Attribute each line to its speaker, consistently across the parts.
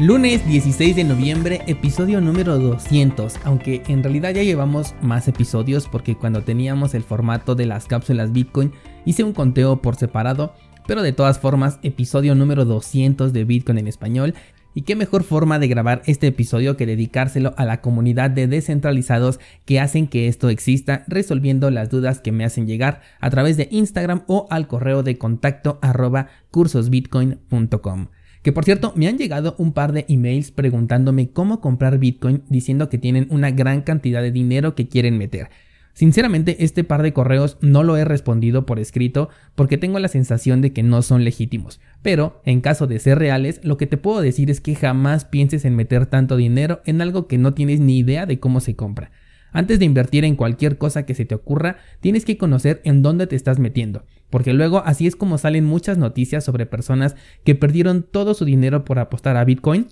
Speaker 1: Lunes 16 de noviembre, episodio número 200, aunque en realidad ya llevamos más episodios porque cuando teníamos el formato de las cápsulas Bitcoin hice un conteo por separado, pero de todas formas, episodio número 200 de Bitcoin en español. Y qué mejor forma de grabar este episodio que dedicárselo a la comunidad de descentralizados que hacen que esto exista, resolviendo las dudas que me hacen llegar a través de Instagram o al correo de contacto arroba cursosbitcoin.com. Que por cierto, me han llegado un par de emails preguntándome cómo comprar Bitcoin diciendo que tienen una gran cantidad de dinero que quieren meter. Sinceramente, este par de correos no lo he respondido por escrito porque tengo la sensación de que no son legítimos. Pero, en caso de ser reales, lo que te puedo decir es que jamás pienses en meter tanto dinero en algo que no tienes ni idea de cómo se compra. Antes de invertir en cualquier cosa que se te ocurra, tienes que conocer en dónde te estás metiendo, porque luego así es como salen muchas noticias sobre personas que perdieron todo su dinero por apostar a Bitcoin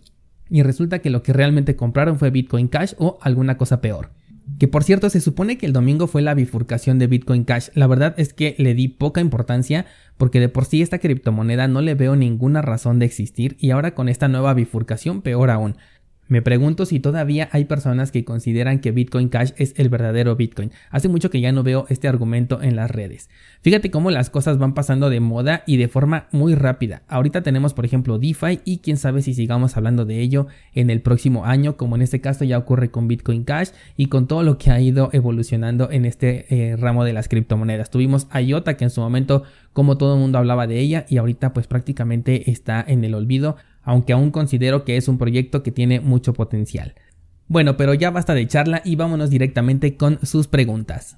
Speaker 1: y resulta que lo que realmente compraron fue Bitcoin Cash o alguna cosa peor. Que por cierto, se supone que el domingo fue la bifurcación de Bitcoin Cash. La verdad es que le di poca importancia porque de por sí esta criptomoneda no le veo ninguna razón de existir y ahora con esta nueva bifurcación peor aún. Me pregunto si todavía hay personas que consideran que Bitcoin Cash es el verdadero Bitcoin. Hace mucho que ya no veo este argumento en las redes. Fíjate cómo las cosas van pasando de moda y de forma muy rápida. Ahorita tenemos por ejemplo DeFi y quién sabe si sigamos hablando de ello en el próximo año, como en este caso ya ocurre con Bitcoin Cash y con todo lo que ha ido evolucionando en este eh, ramo de las criptomonedas. Tuvimos IOTA que en su momento como todo el mundo hablaba de ella y ahorita pues prácticamente está en el olvido aunque aún considero que es un proyecto que tiene mucho potencial. Bueno, pero ya basta de charla y vámonos directamente con sus preguntas.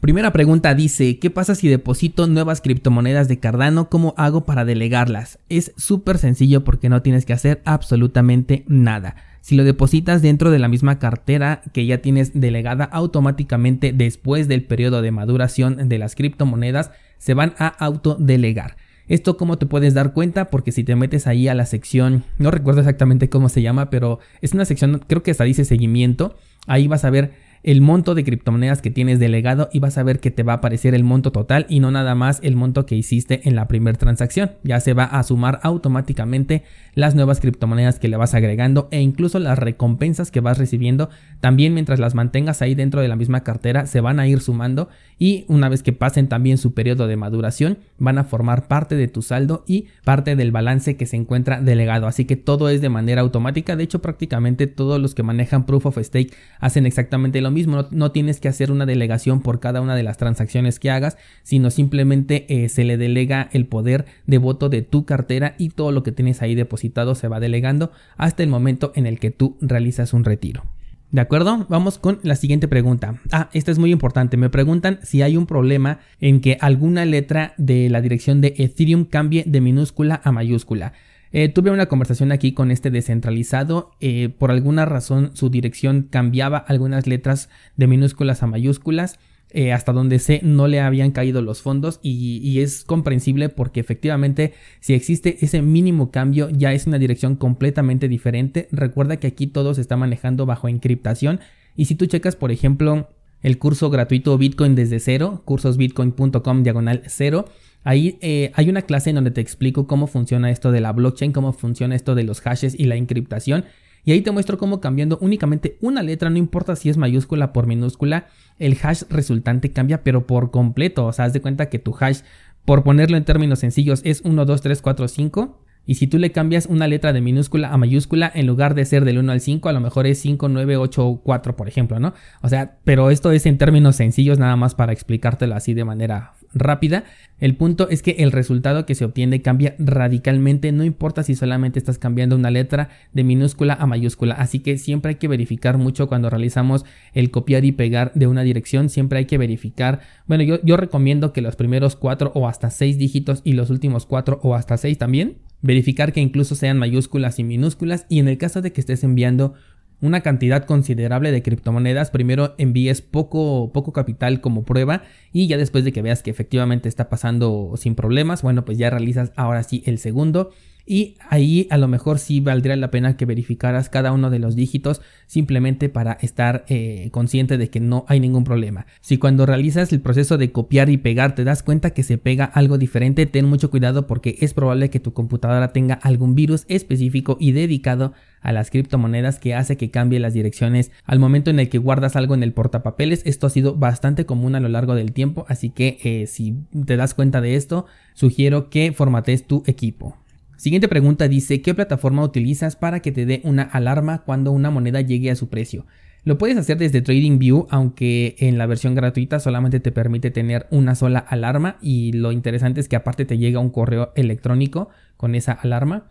Speaker 1: Primera pregunta dice, ¿qué pasa si deposito nuevas criptomonedas de Cardano? ¿Cómo hago para delegarlas? Es súper sencillo porque no tienes que hacer absolutamente nada. Si lo depositas dentro de la misma cartera que ya tienes delegada automáticamente después del periodo de maduración de las criptomonedas, se van a autodelegar. Esto cómo te puedes dar cuenta porque si te metes ahí a la sección, no recuerdo exactamente cómo se llama, pero es una sección, creo que hasta dice seguimiento, ahí vas a ver el monto de criptomonedas que tienes delegado y vas a ver que te va a aparecer el monto total y no nada más el monto que hiciste en la primera transacción. Ya se va a sumar automáticamente las nuevas criptomonedas que le vas agregando e incluso las recompensas que vas recibiendo también mientras las mantengas ahí dentro de la misma cartera se van a ir sumando y una vez que pasen también su periodo de maduración van a formar parte de tu saldo y parte del balance que se encuentra delegado. Así que todo es de manera automática. De hecho prácticamente todos los que manejan Proof of Stake hacen exactamente lo mismo, no, tienes que hacer una delegación por cada una de las transacciones que hagas, sino simplemente eh, se le delega el poder de voto de tu cartera y todo lo que tienes ahí depositado se va delegando hasta el momento en el que tú realizas un retiro. ¿De acuerdo? Vamos con la siguiente pregunta. Ah, esta es muy importante. Me preguntan si hay un problema en que alguna letra de la dirección de Ethereum cambie de minúscula a mayúscula. Eh, tuve una conversación aquí con este descentralizado. Eh, por alguna razón su dirección cambiaba algunas letras de minúsculas a mayúsculas. Eh, hasta donde sé no le habían caído los fondos y, y, es comprensible porque efectivamente si existe ese mínimo cambio ya es una dirección completamente diferente. Recuerda que aquí todo se está manejando bajo encriptación y si tú checas por ejemplo el curso gratuito Bitcoin desde cero, cursosbitcoin.com diagonal cero, Ahí eh, hay una clase en donde te explico cómo funciona esto de la blockchain, cómo funciona esto de los hashes y la encriptación. Y ahí te muestro cómo cambiando únicamente una letra, no importa si es mayúscula por minúscula, el hash resultante cambia, pero por completo. O sea, haz de cuenta que tu hash, por ponerlo en términos sencillos, es 1, 2, 3, 4, 5. Y si tú le cambias una letra de minúscula a mayúscula, en lugar de ser del 1 al 5, a lo mejor es 5, 9, 8, 4, por ejemplo, ¿no? O sea, pero esto es en términos sencillos, nada más para explicártelo así de manera rápida. El punto es que el resultado que se obtiene cambia radicalmente, no importa si solamente estás cambiando una letra de minúscula a mayúscula, así que siempre hay que verificar mucho cuando realizamos el copiar y pegar de una dirección, siempre hay que verificar, bueno, yo, yo recomiendo que los primeros 4 o hasta 6 dígitos y los últimos 4 o hasta 6 también verificar que incluso sean mayúsculas y minúsculas y en el caso de que estés enviando una cantidad considerable de criptomonedas, primero envíes poco, poco capital como prueba y ya después de que veas que efectivamente está pasando sin problemas, bueno, pues ya realizas ahora sí el segundo y ahí a lo mejor sí valdría la pena que verificaras cada uno de los dígitos simplemente para estar eh, consciente de que no hay ningún problema. Si cuando realizas el proceso de copiar y pegar te das cuenta que se pega algo diferente, ten mucho cuidado porque es probable que tu computadora tenga algún virus específico y dedicado a las criptomonedas que hace que cambie las direcciones al momento en el que guardas algo en el portapapeles. Esto ha sido bastante común a lo largo del tiempo, así que eh, si te das cuenta de esto, sugiero que formatees tu equipo. Siguiente pregunta dice, ¿qué plataforma utilizas para que te dé una alarma cuando una moneda llegue a su precio? Lo puedes hacer desde TradingView, aunque en la versión gratuita solamente te permite tener una sola alarma y lo interesante es que aparte te llega un correo electrónico con esa alarma.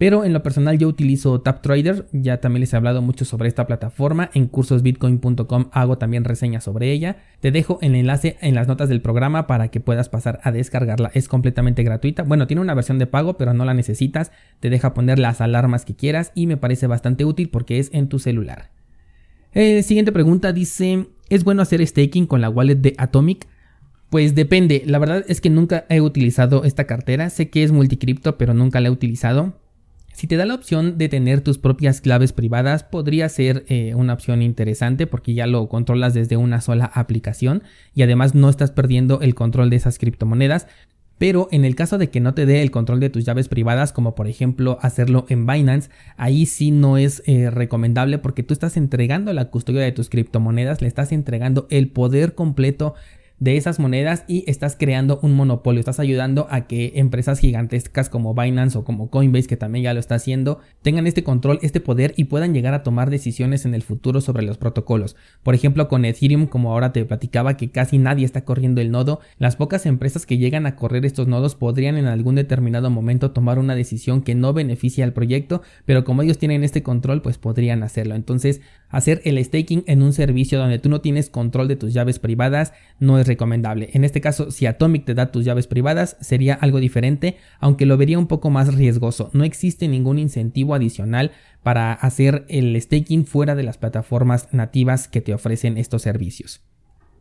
Speaker 1: Pero en lo personal yo utilizo TapTrader, ya también les he hablado mucho sobre esta plataforma, en cursosbitcoin.com hago también reseñas sobre ella. Te dejo el enlace en las notas del programa para que puedas pasar a descargarla, es completamente gratuita. Bueno, tiene una versión de pago, pero no la necesitas, te deja poner las alarmas que quieras y me parece bastante útil porque es en tu celular. Eh, siguiente pregunta dice, ¿es bueno hacer staking con la wallet de Atomic? Pues depende, la verdad es que nunca he utilizado esta cartera, sé que es multicripto pero nunca la he utilizado. Si te da la opción de tener tus propias claves privadas, podría ser eh, una opción interesante porque ya lo controlas desde una sola aplicación y además no estás perdiendo el control de esas criptomonedas. Pero en el caso de que no te dé el control de tus llaves privadas, como por ejemplo hacerlo en Binance, ahí sí no es eh, recomendable porque tú estás entregando la custodia de tus criptomonedas, le estás entregando el poder completo de esas monedas y estás creando un monopolio, estás ayudando a que empresas gigantescas como Binance o como Coinbase, que también ya lo está haciendo, tengan este control, este poder y puedan llegar a tomar decisiones en el futuro sobre los protocolos. Por ejemplo, con Ethereum, como ahora te platicaba que casi nadie está corriendo el nodo, las pocas empresas que llegan a correr estos nodos podrían en algún determinado momento tomar una decisión que no beneficia al proyecto, pero como ellos tienen este control, pues podrían hacerlo. Entonces, hacer el staking en un servicio donde tú no tienes control de tus llaves privadas no es recomendable. En este caso, si Atomic te da tus llaves privadas, sería algo diferente, aunque lo vería un poco más riesgoso. No existe ningún incentivo adicional para hacer el staking fuera de las plataformas nativas que te ofrecen estos servicios.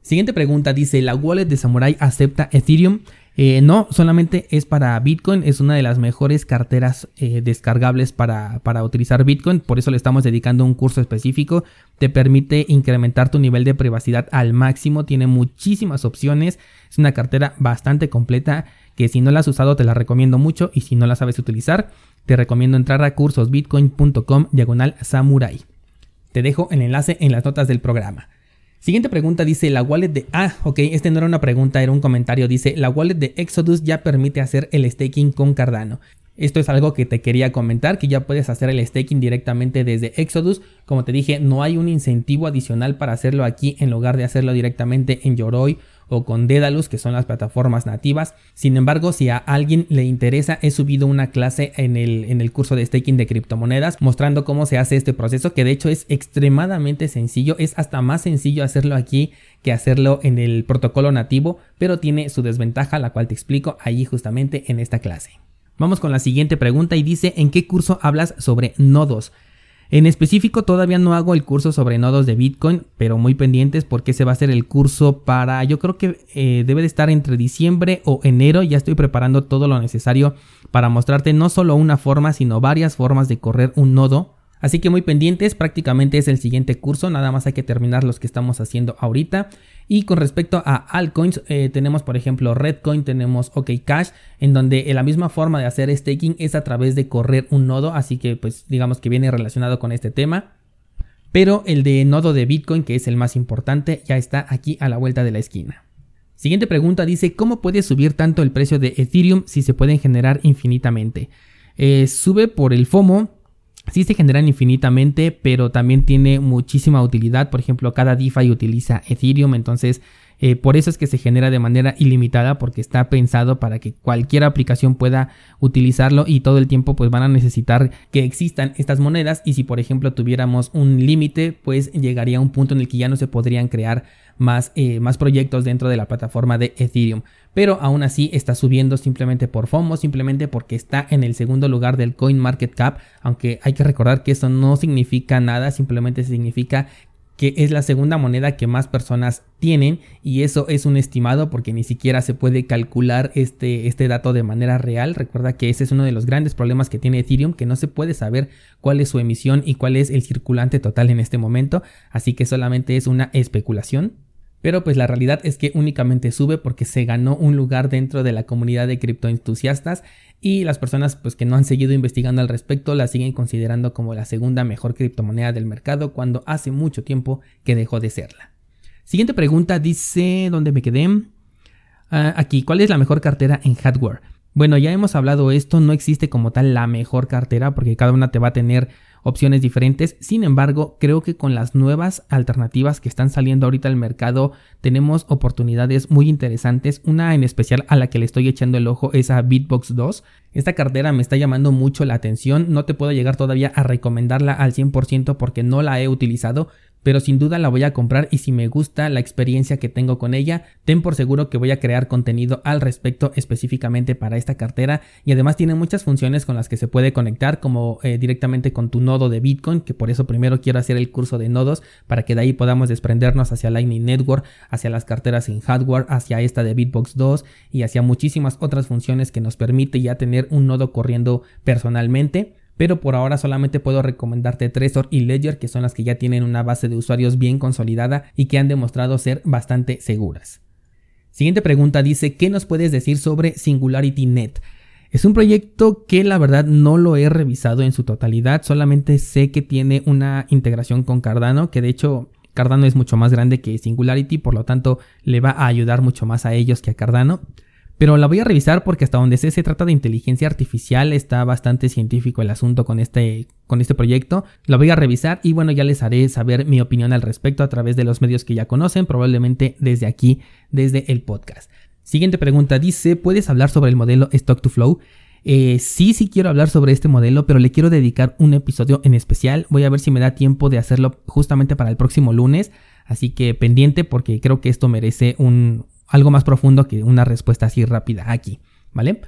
Speaker 1: Siguiente pregunta dice, ¿la wallet de Samurai acepta Ethereum? Eh, no, solamente es para Bitcoin, es una de las mejores carteras eh, descargables para, para, utilizar Bitcoin, por eso le estamos dedicando un curso específico, te permite incrementar tu nivel de privacidad al máximo, tiene muchísimas opciones, es una cartera bastante completa que si no la has usado te la recomiendo mucho y si no la sabes utilizar, te recomiendo entrar a cursosbitcoin.com diagonal samurai. Te dejo el enlace en las notas del programa. Siguiente pregunta dice, la wallet de... Ah, ok, este no era una pregunta, era un comentario. Dice, la wallet de Exodus ya permite hacer el staking con Cardano. Esto es algo que te quería comentar, que ya puedes hacer el staking directamente desde Exodus. Como te dije, no hay un incentivo adicional para hacerlo aquí en lugar de hacerlo directamente en Yoroi o con Dedalus, que son las plataformas nativas. Sin embargo, si a alguien le interesa, he subido una clase en el, en el curso de staking de criptomonedas mostrando cómo se hace este proceso, que de hecho es extremadamente sencillo, es hasta más sencillo hacerlo aquí que hacerlo en el protocolo nativo, pero tiene su desventaja, la cual te explico ahí justamente en esta clase. Vamos con la siguiente pregunta y dice, ¿en qué curso hablas sobre nodos? En específico todavía no hago el curso sobre nodos de Bitcoin, pero muy pendientes porque se va a hacer el curso para, yo creo que eh, debe de estar entre diciembre o enero, ya estoy preparando todo lo necesario para mostrarte no solo una forma, sino varias formas de correr un nodo Así que muy pendientes, prácticamente es el siguiente curso, nada más hay que terminar los que estamos haciendo ahorita. Y con respecto a altcoins, eh, tenemos por ejemplo Redcoin, tenemos OKCash, en donde la misma forma de hacer staking es a través de correr un nodo, así que pues digamos que viene relacionado con este tema. Pero el de nodo de Bitcoin, que es el más importante, ya está aquí a la vuelta de la esquina. Siguiente pregunta dice, ¿cómo puede subir tanto el precio de Ethereum si se pueden generar infinitamente? Eh, sube por el FOMO, Sí se generan infinitamente, pero también tiene muchísima utilidad. Por ejemplo, cada DeFi utiliza Ethereum, entonces Eh, por eso es que se genera de manera ilimitada porque está pensado para que cualquier aplicación pueda utilizarlo y todo el tiempo pues van a necesitar que existan estas monedas y si por ejemplo tuviéramos un límite pues llegaría a un punto en el que ya no se podrían crear más, eh, más proyectos dentro de la plataforma de Ethereum. Pero aún así está subiendo simplemente por FOMO, simplemente porque está en el segundo lugar del Coin Market Cap, aunque hay que recordar que eso no significa nada, simplemente significa que es la segunda moneda que más personas tienen y eso es un estimado porque ni siquiera se puede calcular este, este dato de manera real. Recuerda que ese es uno de los grandes problemas que tiene Ethereum, que no se puede saber cuál es su emisión y cuál es el circulante total en este momento, así que solamente es una especulación. Pero pues la realidad es que únicamente sube porque se ganó un lugar dentro de la comunidad de criptoentusiastas y las personas pues que no han seguido investigando al respecto la siguen considerando como la segunda mejor criptomoneda del mercado cuando hace mucho tiempo que dejó de serla. Siguiente pregunta dice, ¿dónde me quedé? Ah, aquí, ¿cuál es la mejor cartera en hardware? Bueno, ya hemos hablado esto, no existe como tal la mejor cartera porque cada una te va a tener opciones diferentes. Sin embargo, creo que con las nuevas alternativas que están saliendo ahorita al mercado tenemos oportunidades muy interesantes. Una en especial a la que le estoy echando el ojo es a Bitbox 2. Esta cartera me está llamando mucho la atención. No te puedo llegar todavía a recomendarla al 100% porque no la he utilizado, pero sin duda la voy a comprar y si me gusta la experiencia que tengo con ella, ten por seguro que voy a crear contenido al respecto específicamente para esta cartera. Y además tiene muchas funciones con las que se puede conectar como eh, directamente con tu nodo de Bitcoin, que por eso primero quiero hacer el curso de nodos para que de ahí podamos desprendernos hacia Lightning Network, hacia las carteras en hardware, hacia esta de Bitbox 2 y hacia muchísimas otras funciones que nos permite ya tener un nodo corriendo personalmente pero por ahora solamente puedo recomendarte Trezor y Ledger, que son las que ya tienen una base de usuarios bien consolidada y que han demostrado ser bastante seguras. Siguiente pregunta dice, ¿qué nos puedes decir sobre SingularityNet? Es un proyecto que la verdad no lo he revisado en su totalidad, solamente sé que tiene una integración con Cardano, que de hecho Cardano es mucho más grande que Singularity, por lo tanto le va a ayudar mucho más a ellos que a Cardano. Pero la voy a revisar porque hasta donde sé se trata de inteligencia artificial, está bastante científico el asunto con este, con este proyecto. La voy a revisar y bueno, ya les haré saber mi opinión al respecto a través de los medios que ya conocen, probablemente desde aquí, desde el podcast. Siguiente pregunta dice, ¿puedes hablar sobre el modelo Stock to Flow? Eh, sí, sí quiero hablar sobre este modelo, pero le quiero dedicar un episodio en especial. Voy a ver si me da tiempo de hacerlo justamente para el próximo lunes. Así que pendiente porque creo que esto merece un, algo más profundo que una respuesta así rápida aquí, ¿vale?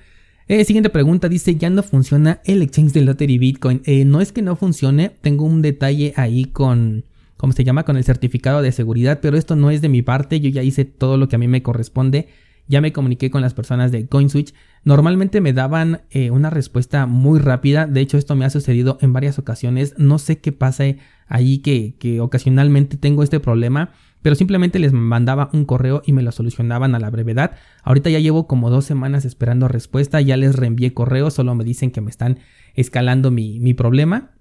Speaker 1: Eh, siguiente pregunta dice, ya no funciona el exchange de Lottery Bitcoin. Eh, no es que no funcione, tengo un detalle ahí con, ¿cómo se llama? Con el certificado de seguridad, pero esto no es de mi parte, yo ya hice todo lo que a mí me corresponde, ya me comuniqué con las personas de CoinSwitch. Normalmente me daban eh, una respuesta muy rápida, de hecho esto me ha sucedido en varias ocasiones, no sé qué pasa ahí que, que ocasionalmente tengo este problema pero simplemente les mandaba un correo y me lo solucionaban a la brevedad. Ahorita ya llevo como dos semanas esperando respuesta, ya les reenvié correo, solo me dicen que me están escalando mi, mi problema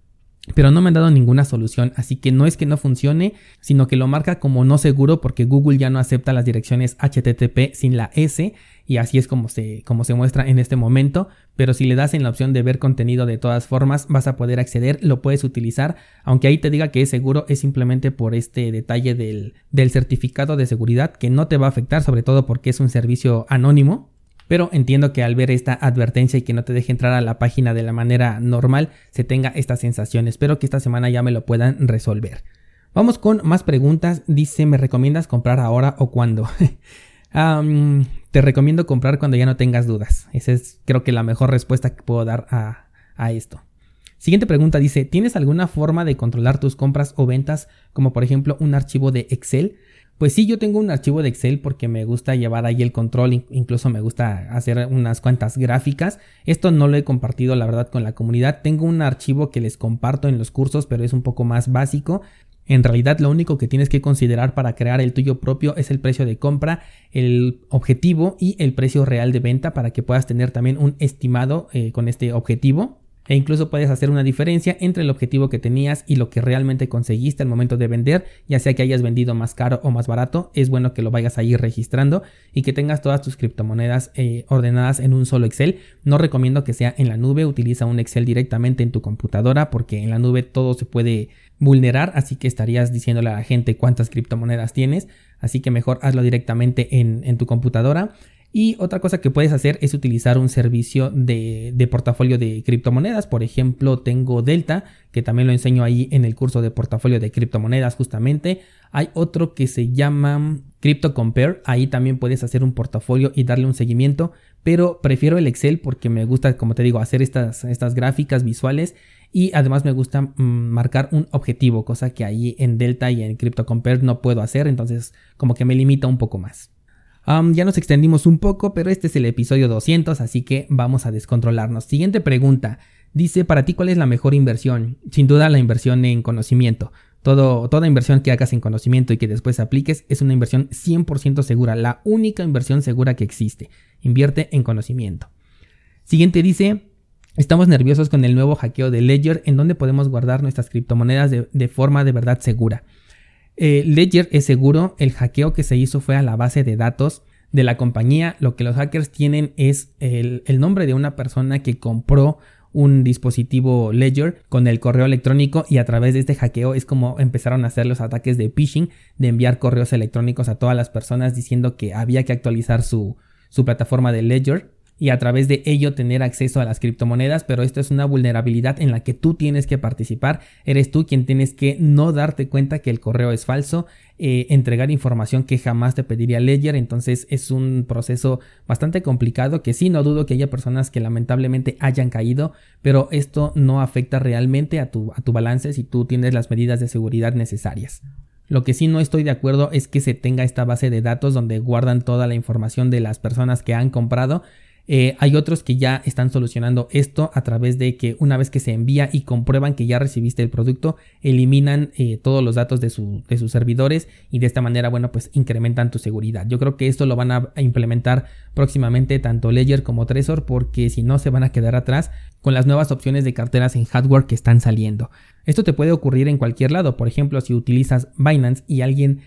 Speaker 1: pero no me han dado ninguna solución, así que no es que no funcione, sino que lo marca como no seguro porque Google ya no acepta las direcciones HTTP sin la S y así es como se, como se muestra en este momento, pero si le das en la opción de ver contenido de todas formas vas a poder acceder, lo puedes utilizar, aunque ahí te diga que es seguro, es simplemente por este detalle del, del certificado de seguridad que no te va a afectar, sobre todo porque es un servicio anónimo, pero entiendo que al ver esta advertencia y que no te deje entrar a la página de la manera normal, se tenga esta sensación. Espero que esta semana ya me lo puedan resolver. Vamos con más preguntas. Dice, ¿me recomiendas comprar ahora o cuándo? te recomiendo comprar cuando ya no tengas dudas. Esa es creo que la mejor respuesta que puedo dar a, a esto. Siguiente pregunta dice, ¿tienes alguna forma de controlar tus compras o ventas como por ejemplo un archivo de Excel? Pues sí, yo tengo un archivo de Excel porque me gusta llevar ahí el control, incluso me gusta hacer unas cuantas gráficas. Esto no lo he compartido la verdad con la comunidad. Tengo un archivo que les comparto en los cursos, pero es un poco más básico. En realidad lo único que tienes que considerar para crear el tuyo propio es el precio de compra, el objetivo y el precio real de venta para que puedas tener también un estimado eh, con este objetivo. E incluso puedes hacer una diferencia entre el objetivo que tenías y lo que realmente conseguiste al momento de vender, ya sea que hayas vendido más caro o más barato, es bueno que lo vayas a ir registrando y que tengas todas tus criptomonedas eh, ordenadas en un solo Excel. No recomiendo que sea en la nube, utiliza un Excel directamente en tu computadora porque en la nube todo se puede vulnerar, así que estarías diciéndole a la gente cuántas criptomonedas tienes, así que mejor hazlo directamente en, en tu computadora. Y otra cosa que puedes hacer es utilizar un servicio de, portafolio de criptomonedas. Por ejemplo, tengo Delta, que también lo enseño ahí en el curso de portafolio de criptomonedas justamente. Hay otro que se llama Crypto Compare. Ahí también puedes hacer un portafolio y darle un seguimiento. Pero prefiero el Excel porque me gusta, como te digo, hacer estas, estas gráficas visuales. Y además me gusta mm, marcar un objetivo, cosa que ahí en Delta y en Crypto Compare no puedo hacer. Entonces como que me limita un poco más ya nos extendimos un poco, pero este es el episodio 200, así que vamos a descontrolarnos. Siguiente pregunta. Dice, para ti, ¿cuál es la mejor inversión? Sin duda, la inversión en conocimiento. Todo, toda inversión que hagas en conocimiento y que después apliques es una inversión 100% segura, la única inversión segura que existe. Invierte en conocimiento. Siguiente dice, estamos nerviosos con el nuevo hackeo de Ledger en donde podemos guardar nuestras criptomonedas de forma de verdad segura. Eh, Ledger es seguro, el hackeo que se hizo fue a la base de datos de la compañía. Lo que los hackers tienen es el, nombre de una persona que compró un dispositivo Ledger con el correo electrónico y a través de este hackeo es como empezaron a hacer los ataques de phishing, de enviar correos electrónicos a todas las personas diciendo que había que actualizar su, su plataforma de Ledger y a través de ello tener acceso a las criptomonedas, pero esto es una vulnerabilidad en la que tú tienes que participar, eres tú quien tienes que no darte cuenta que el correo es falso, eh, entregar información que jamás te pediría Ledger, entonces es un proceso bastante complicado que sí, no dudo que haya personas que lamentablemente hayan caído, pero esto no afecta realmente a tu, a tu balance si tú tienes las medidas de seguridad necesarias. Lo que sí no estoy de acuerdo es que se tenga esta base de datos donde guardan toda la información de las personas que han comprado eh, hay otros que ya están solucionando esto a través de que una vez que se envía y comprueban que ya recibiste el producto, eliminan eh, todos los datos de, de, sus servidores y de esta manera, bueno, pues incrementan tu seguridad. Yo creo que esto lo van a implementar próximamente tanto Ledger como Trezor porque si no se van a quedar atrás con las nuevas opciones de carteras en hardware que están saliendo. Esto te puede ocurrir en cualquier lado, por ejemplo, si utilizas Binance y alguien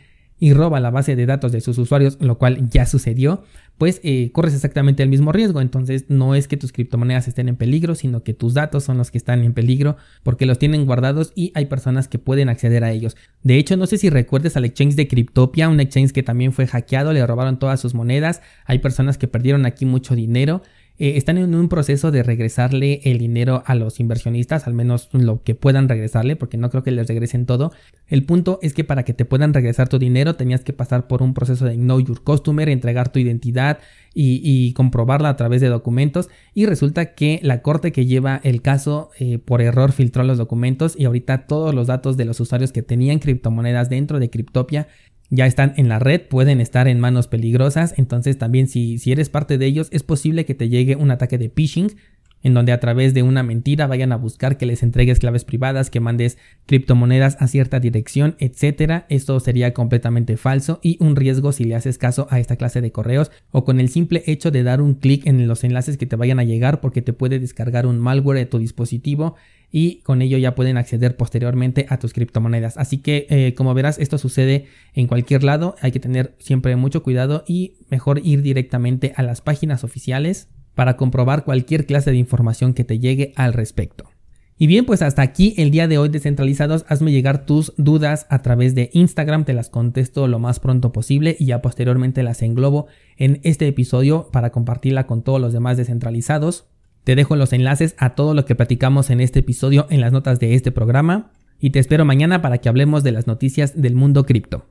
Speaker 1: y roba la base de datos de sus usuarios, lo cual ya sucedió, pues eh, corres exactamente el mismo riesgo. Entonces no es que tus criptomonedas estén en peligro, sino que tus datos son los que están en peligro porque los tienen guardados y hay personas que pueden acceder a ellos. De hecho, no sé si recuerdes al exchange de Cryptopia, un exchange que también fue hackeado, le robaron todas sus monedas, hay personas que perdieron aquí mucho dinero eh, están en un proceso de regresarle el dinero a los inversionistas, al menos lo que puedan regresarle, porque no creo que les regresen todo. El punto es que para que te puedan regresar tu dinero tenías que pasar por un proceso de Know Your Customer, entregar tu identidad y, comprobarla a través de documentos. Y resulta que la corte que lleva el caso eh, por error filtró los documentos y ahorita todos los datos de los usuarios que tenían criptomonedas dentro de Cryptopia ya están en la red, pueden estar en manos peligrosas, entonces también si, si eres parte de ellos es posible que te llegue un ataque de phishing en donde a través de una mentira vayan a buscar que les entregues claves privadas, que mandes criptomonedas a cierta dirección, etcétera. Esto sería completamente falso y un riesgo si le haces caso a esta clase de correos o con el simple hecho de dar un clic en los enlaces que te vayan a llegar porque te puede descargar un malware de tu dispositivo y con ello ya pueden acceder posteriormente a tus criptomonedas. Así que eh, como verás esto sucede en cualquier lado, hay que tener siempre mucho cuidado y mejor ir directamente a las páginas oficiales para comprobar cualquier clase de información que te llegue al respecto. Y bien, pues hasta aquí el día de hoy descentralizados. Hazme llegar tus dudas a través de Instagram, te las contesto lo más pronto posible y ya posteriormente las englobo en este episodio para compartirla con todos los demás descentralizados. Te dejo los enlaces a todo lo que platicamos en este episodio en las notas de este programa y te espero mañana para que hablemos de las noticias del mundo cripto.